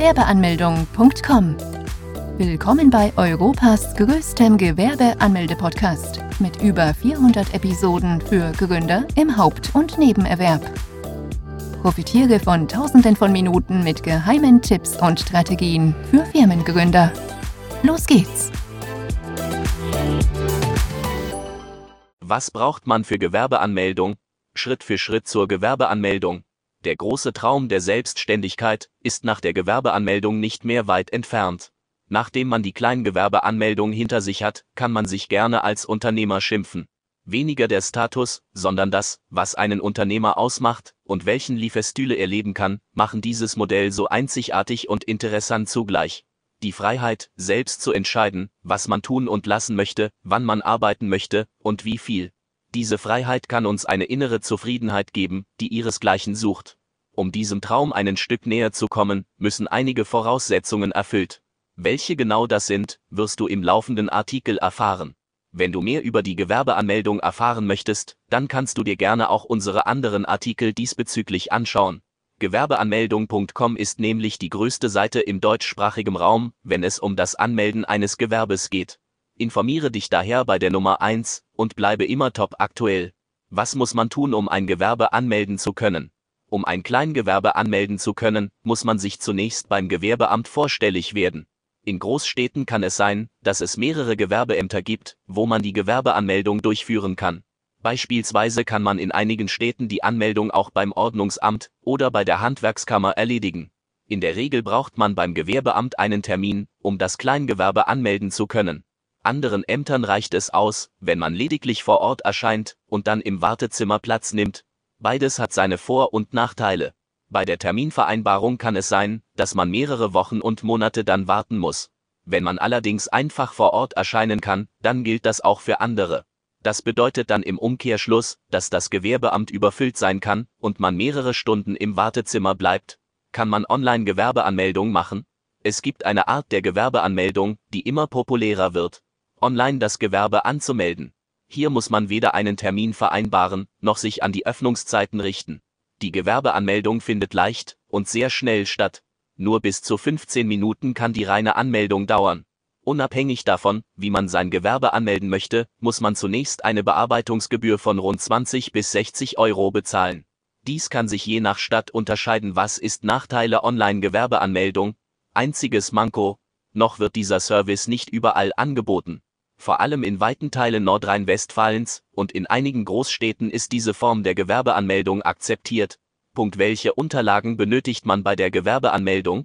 Gewerbeanmeldung.com. Willkommen bei Europas größtem Gewerbeanmelde-Podcast mit über 400 Episoden für Gründer im Haupt- und Nebenerwerb. Profitiere von Tausenden von Minuten mit geheimen Tipps und Strategien für Firmengründer. Los geht's! Was braucht man für Gewerbeanmeldung? Schritt für Schritt zur Gewerbeanmeldung. Der große Traum der Selbstständigkeit ist nach der Gewerbeanmeldung nicht mehr weit entfernt. Nachdem man die Kleingewerbeanmeldung hinter sich hat, kann man sich gerne als Unternehmer schimpfen. Weniger der Status, sondern das, was einen Unternehmer ausmacht und welchen Liefestühle er leben kann, machen dieses Modell so einzigartig und interessant zugleich. Die Freiheit, selbst zu entscheiden, was man tun und lassen möchte, wann man arbeiten möchte und wie viel. Diese Freiheit kann uns eine innere Zufriedenheit geben, die ihresgleichen sucht. Um diesem Traum ein Stück näher zu kommen, müssen einige Voraussetzungen erfüllt. Welche genau das sind, wirst du im laufenden Artikel erfahren. Wenn du mehr über die Gewerbeanmeldung erfahren möchtest, dann kannst du dir gerne auch unsere anderen Artikel diesbezüglich anschauen. Gewerbeanmeldung.com ist nämlich die größte Seite im deutschsprachigen Raum, wenn es um das Anmelden eines Gewerbes geht. Informiere dich daher bei der Nummer 1 und bleibe immer top aktuell. Was muss man tun, um ein Gewerbe anmelden zu können? Um ein Kleingewerbe anmelden zu können, muss man sich zunächst beim Gewerbeamt vorstellig werden. In Großstädten kann es sein, dass es mehrere Gewerbeämter gibt, wo man die Gewerbeanmeldung durchführen kann. Beispielsweise kann man in einigen Städten die Anmeldung auch beim Ordnungsamt oder bei der Handwerkskammer erledigen. In der Regel braucht man beim Gewerbeamt einen Termin, um das Kleingewerbe anmelden zu können. Anderen Ämtern reicht es aus, wenn man lediglich vor Ort erscheint und dann im Wartezimmer Platz nimmt. Beides hat seine Vor- und Nachteile. Bei der Terminvereinbarung kann es sein, dass man mehrere Wochen und Monate dann warten muss. Wenn man allerdings einfach vor Ort erscheinen kann, dann gilt das auch für andere. Das bedeutet dann im Umkehrschluss, dass das Gewerbeamt überfüllt sein kann und man mehrere Stunden im Wartezimmer bleibt. Kann man Online-Gewerbeanmeldung machen? Es gibt eine Art der Gewerbeanmeldung, die immer populärer wird online das Gewerbe anzumelden. Hier muss man weder einen Termin vereinbaren, noch sich an die Öffnungszeiten richten. Die Gewerbeanmeldung findet leicht und sehr schnell statt. Nur bis zu 15 Minuten kann die reine Anmeldung dauern. Unabhängig davon, wie man sein Gewerbe anmelden möchte, muss man zunächst eine Bearbeitungsgebühr von rund 20 bis 60 Euro bezahlen. Dies kann sich je nach Stadt unterscheiden. Was ist Nachteile Online-Gewerbeanmeldung? Einziges Manko, noch wird dieser Service nicht überall angeboten. Vor allem in weiten Teilen Nordrhein-Westfalens und in einigen Großstädten ist diese Form der Gewerbeanmeldung akzeptiert. Welche Unterlagen benötigt man bei der Gewerbeanmeldung?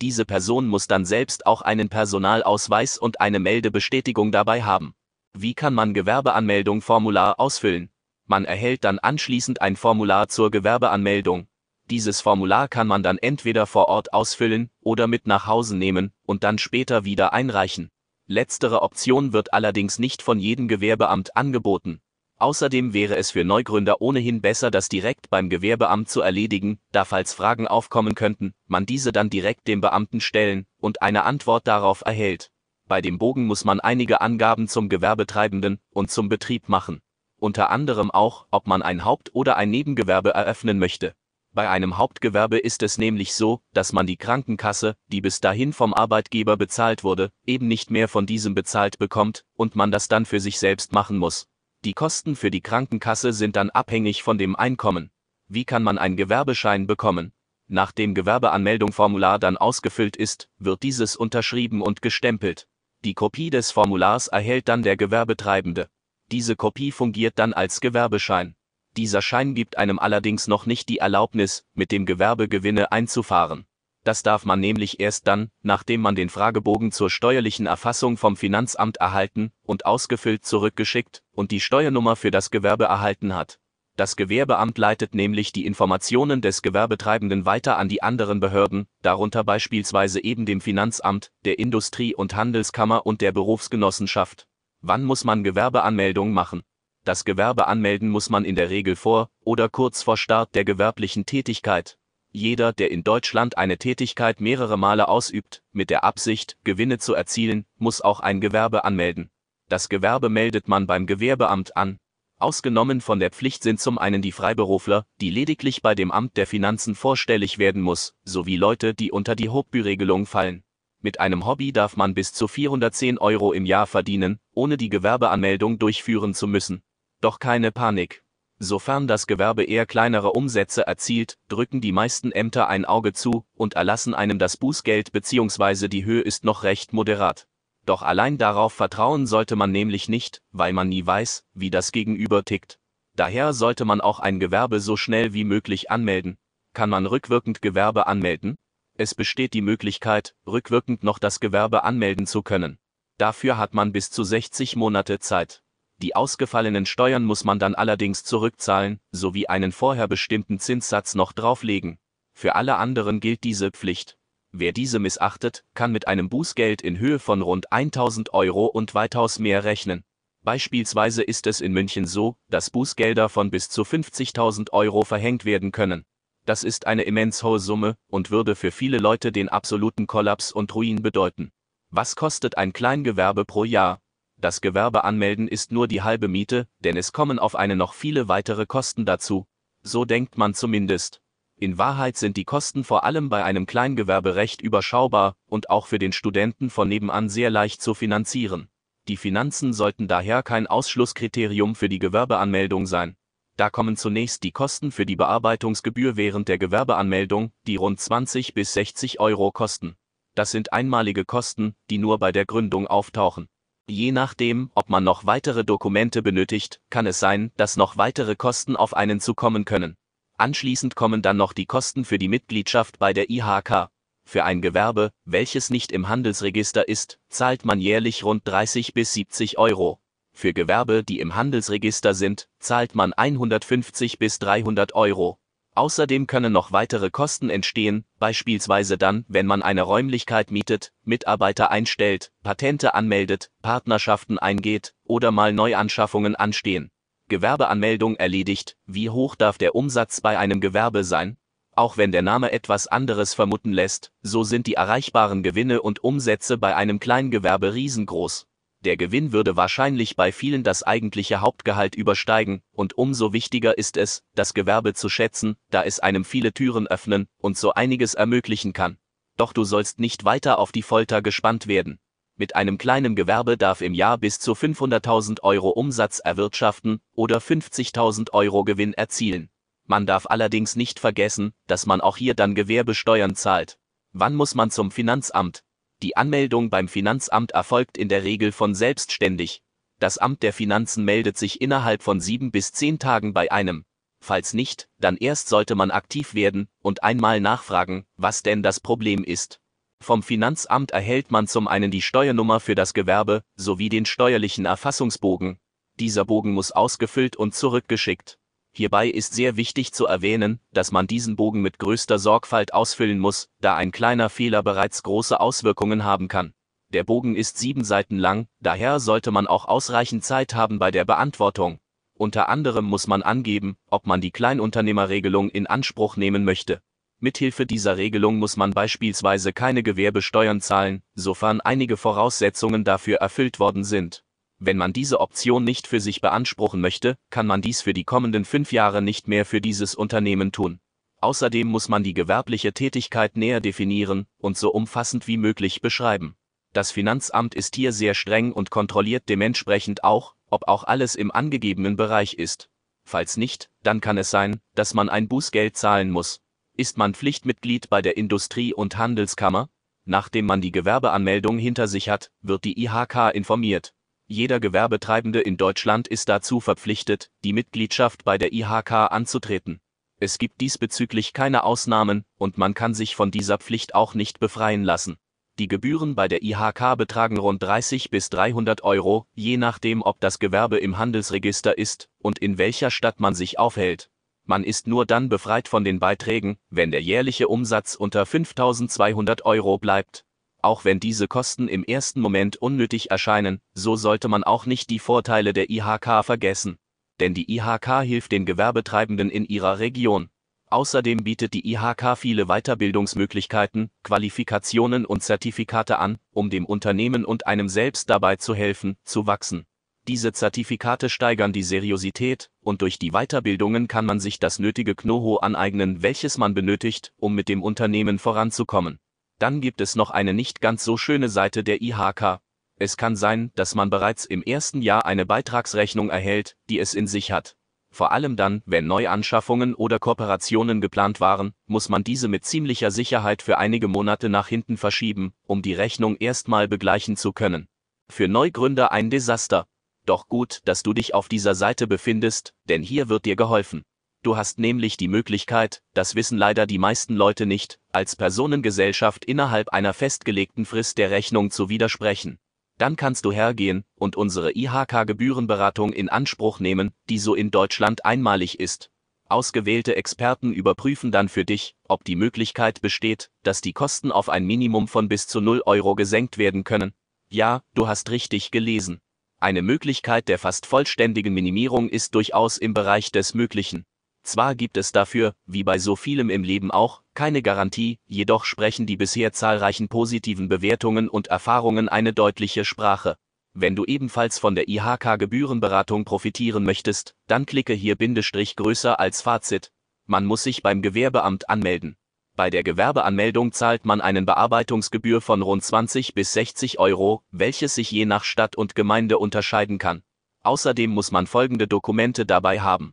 Diese Person muss dann selbst auch einen Personalausweis und eine Meldebestätigung dabei haben. Wie kann man Gewerbeanmeldung Formular ausfüllen? Man erhält dann anschließend ein Formular zur Gewerbeanmeldung. Dieses Formular kann man dann entweder vor Ort ausfüllen oder mit nach Hause nehmen und dann später wieder einreichen. Letztere Option wird allerdings nicht von jedem Gewerbeamt angeboten. Außerdem wäre es für Neugründer ohnehin besser, das direkt beim Gewerbeamt zu erledigen, da falls Fragen aufkommen könnten, man diese dann direkt dem Beamten stellen und eine Antwort darauf erhält. Bei dem Bogen muss man einige Angaben zum Gewerbetreibenden und zum Betrieb machen. Unter anderem auch, ob man ein Haupt- oder ein Nebengewerbe eröffnen möchte. Bei einem Hauptgewerbe ist es nämlich so, dass man die Krankenkasse, die bis dahin vom Arbeitgeber bezahlt wurde, eben nicht mehr von diesem bezahlt bekommt und man das dann für sich selbst machen muss. Die Kosten für die Krankenkasse sind dann abhängig von dem Einkommen. Wie kann man einen Gewerbeschein bekommen? Nachdem Gewerbeanmeldungsformular dann ausgefüllt ist, wird dieses unterschrieben und gestempelt. Die Kopie des Formulars erhält dann der Gewerbetreibende. Diese Kopie fungiert dann als Gewerbeschein. Dieser Schein gibt einem allerdings noch nicht die Erlaubnis, mit dem Gewerbe Gewinne einzufahren. Das darf man nämlich erst dann, nachdem man den Fragebogen zur steuerlichen Erfassung vom Finanzamt erhalten und ausgefüllt zurückgeschickt und die Steuernummer für das Gewerbe erhalten hat. Das Gewerbeamt leitet nämlich die Informationen des Gewerbetreibenden weiter an die anderen Behörden, darunter beispielsweise eben dem Finanzamt, der Industrie- und Handelskammer und der Berufsgenossenschaft. Wann muss man Gewerbeanmeldung machen? Das Gewerbe anmelden muss man in der Regel vor oder kurz vor Start der gewerblichen Tätigkeit. Jeder, der in Deutschland eine Tätigkeit mehrere Male ausübt, mit der Absicht, Gewinne zu erzielen, muss auch ein Gewerbe anmelden. Das Gewerbe meldet man beim Gewerbeamt an, Ausgenommen von der Pflicht sind zum einen die Freiberufler, die lediglich bei dem Amt der Finanzen vorstellig werden muss, sowie Leute, die unter die Hobbyregelung fallen. Mit einem Hobby darf man bis zu 410 Euro im Jahr verdienen, ohne die Gewerbeanmeldung durchführen zu müssen. Doch keine Panik. Sofern das Gewerbe eher kleinere Umsätze erzielt, drücken die meisten Ämter ein Auge zu und erlassen einem das Bußgeld bzw. die Höhe ist noch recht moderat. Doch allein darauf vertrauen sollte man nämlich nicht, weil man nie weiß, wie das Gegenüber tickt. Daher sollte man auch ein Gewerbe so schnell wie möglich anmelden. Kann man rückwirkend Gewerbe anmelden? Es besteht die Möglichkeit, rückwirkend noch das Gewerbe anmelden zu können. Dafür hat man bis zu 60 Monate Zeit. Die ausgefallenen Steuern muss man dann allerdings zurückzahlen, sowie einen vorher bestimmten Zinssatz noch drauflegen. Für alle anderen gilt diese Pflicht. Wer diese missachtet, kann mit einem Bußgeld in Höhe von rund 1000 Euro und weitaus mehr rechnen. Beispielsweise ist es in München so, dass Bußgelder von bis zu 50.000 Euro verhängt werden können. Das ist eine immens hohe Summe und würde für viele Leute den absoluten Kollaps und Ruin bedeuten. Was kostet ein Kleingewerbe pro Jahr? Das Gewerbe anmelden ist nur die halbe Miete, denn es kommen auf eine noch viele weitere Kosten dazu. So denkt man zumindest. In Wahrheit sind die Kosten vor allem bei einem Kleingewerbe recht überschaubar und auch für den Studenten von nebenan sehr leicht zu finanzieren. Die Finanzen sollten daher kein Ausschlusskriterium für die Gewerbeanmeldung sein. Da kommen zunächst die Kosten für die Bearbeitungsgebühr während der Gewerbeanmeldung, die rund 20 bis 60 Euro kosten. Das sind einmalige Kosten, die nur bei der Gründung auftauchen. Je nachdem, ob man noch weitere Dokumente benötigt, kann es sein, dass noch weitere Kosten auf einen zukommen können. Anschließend kommen dann noch die Kosten für die Mitgliedschaft bei der IHK. Für ein Gewerbe, welches nicht im Handelsregister ist, zahlt man jährlich rund 30 bis 70 Euro. Für Gewerbe, die im Handelsregister sind, zahlt man 150 bis 300 Euro. Außerdem können noch weitere Kosten entstehen, beispielsweise dann, wenn man eine Räumlichkeit mietet, Mitarbeiter einstellt, Patente anmeldet, Partnerschaften eingeht oder mal Neuanschaffungen anstehen. Gewerbeanmeldung erledigt, wie hoch darf der Umsatz bei einem Gewerbe sein? Auch wenn der Name etwas anderes vermuten lässt, so sind die erreichbaren Gewinne und Umsätze bei einem Kleingewerbe riesengroß. Der Gewinn würde wahrscheinlich bei vielen das eigentliche Hauptgehalt übersteigen, und umso wichtiger ist es, das Gewerbe zu schätzen, da es einem viele Türen öffnen und so einiges ermöglichen kann. Doch du sollst nicht weiter auf die Folter gespannt werden mit einem kleinen Gewerbe darf im Jahr bis zu 500.000 Euro Umsatz erwirtschaften oder 50.000 Euro Gewinn erzielen. Man darf allerdings nicht vergessen, dass man auch hier dann Gewerbesteuern zahlt. Wann muss man zum Finanzamt? Die Anmeldung beim Finanzamt erfolgt in der Regel von selbstständig. Das Amt der Finanzen meldet sich innerhalb von sieben bis zehn Tagen bei einem. Falls nicht, dann erst sollte man aktiv werden und einmal nachfragen, was denn das Problem ist. Vom Finanzamt erhält man zum einen die Steuernummer für das Gewerbe sowie den steuerlichen Erfassungsbogen. Dieser Bogen muss ausgefüllt und zurückgeschickt. Hierbei ist sehr wichtig zu erwähnen, dass man diesen Bogen mit größter Sorgfalt ausfüllen muss, da ein kleiner Fehler bereits große Auswirkungen haben kann. Der Bogen ist sieben Seiten lang, daher sollte man auch ausreichend Zeit haben bei der Beantwortung. Unter anderem muss man angeben, ob man die Kleinunternehmerregelung in Anspruch nehmen möchte. Mithilfe dieser Regelung muss man beispielsweise keine Gewerbesteuern zahlen, sofern einige Voraussetzungen dafür erfüllt worden sind. Wenn man diese Option nicht für sich beanspruchen möchte, kann man dies für die kommenden fünf Jahre nicht mehr für dieses Unternehmen tun. Außerdem muss man die gewerbliche Tätigkeit näher definieren und so umfassend wie möglich beschreiben. Das Finanzamt ist hier sehr streng und kontrolliert dementsprechend auch, ob auch alles im angegebenen Bereich ist. Falls nicht, dann kann es sein, dass man ein Bußgeld zahlen muss. Ist man Pflichtmitglied bei der Industrie- und Handelskammer? Nachdem man die Gewerbeanmeldung hinter sich hat, wird die IHK informiert. Jeder Gewerbetreibende in Deutschland ist dazu verpflichtet, die Mitgliedschaft bei der IHK anzutreten. Es gibt diesbezüglich keine Ausnahmen und man kann sich von dieser Pflicht auch nicht befreien lassen. Die Gebühren bei der IHK betragen rund 30 bis 300 Euro, je nachdem, ob das Gewerbe im Handelsregister ist und in welcher Stadt man sich aufhält. Man ist nur dann befreit von den Beiträgen, wenn der jährliche Umsatz unter 5200 Euro bleibt. Auch wenn diese Kosten im ersten Moment unnötig erscheinen, so sollte man auch nicht die Vorteile der IHK vergessen. Denn die IHK hilft den Gewerbetreibenden in ihrer Region. Außerdem bietet die IHK viele Weiterbildungsmöglichkeiten, Qualifikationen und Zertifikate an, um dem Unternehmen und einem selbst dabei zu helfen, zu wachsen. Diese Zertifikate steigern die Seriosität, und durch die Weiterbildungen kann man sich das nötige Know-how aneignen, welches man benötigt, um mit dem Unternehmen voranzukommen. Dann gibt es noch eine nicht ganz so schöne Seite der IHK. Es kann sein, dass man bereits im ersten Jahr eine Beitragsrechnung erhält, die es in sich hat. Vor allem dann, wenn Neuanschaffungen oder Kooperationen geplant waren, muss man diese mit ziemlicher Sicherheit für einige Monate nach hinten verschieben, um die Rechnung erstmal begleichen zu können. Für Neugründer ein Desaster. Doch gut, dass du dich auf dieser Seite befindest, denn hier wird dir geholfen. Du hast nämlich die Möglichkeit, das wissen leider die meisten Leute nicht, als Personengesellschaft innerhalb einer festgelegten Frist der Rechnung zu widersprechen. Dann kannst du hergehen und unsere IHK-Gebührenberatung in Anspruch nehmen, die so in Deutschland einmalig ist. Ausgewählte Experten überprüfen dann für dich, ob die Möglichkeit besteht, dass die Kosten auf ein Minimum von bis zu 0 Euro gesenkt werden können. Ja, du hast richtig gelesen. Eine Möglichkeit der fast vollständigen Minimierung ist durchaus im Bereich des Möglichen. Zwar gibt es dafür, wie bei so vielem im Leben auch, keine Garantie, jedoch sprechen die bisher zahlreichen positiven Bewertungen und Erfahrungen eine deutliche Sprache. Wenn du ebenfalls von der IHK Gebührenberatung profitieren möchtest, dann klicke hier Bindestrich größer als Fazit. Man muss sich beim Gewerbeamt anmelden. Bei der Gewerbeanmeldung zahlt man einen Bearbeitungsgebühr von rund 20 bis 60 Euro, welches sich je nach Stadt und Gemeinde unterscheiden kann. Außerdem muss man folgende Dokumente dabei haben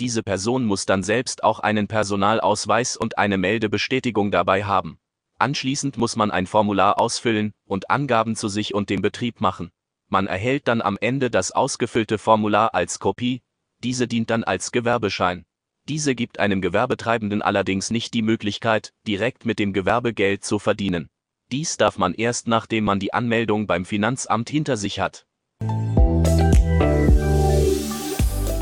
diese Person muss dann selbst auch einen Personalausweis und eine Meldebestätigung dabei haben. Anschließend muss man ein Formular ausfüllen und Angaben zu sich und dem Betrieb machen. Man erhält dann am Ende das ausgefüllte Formular als Kopie, diese dient dann als Gewerbeschein. Diese gibt einem Gewerbetreibenden allerdings nicht die Möglichkeit, direkt mit dem Gewerbegeld zu verdienen. Dies darf man erst nachdem man die Anmeldung beim Finanzamt hinter sich hat.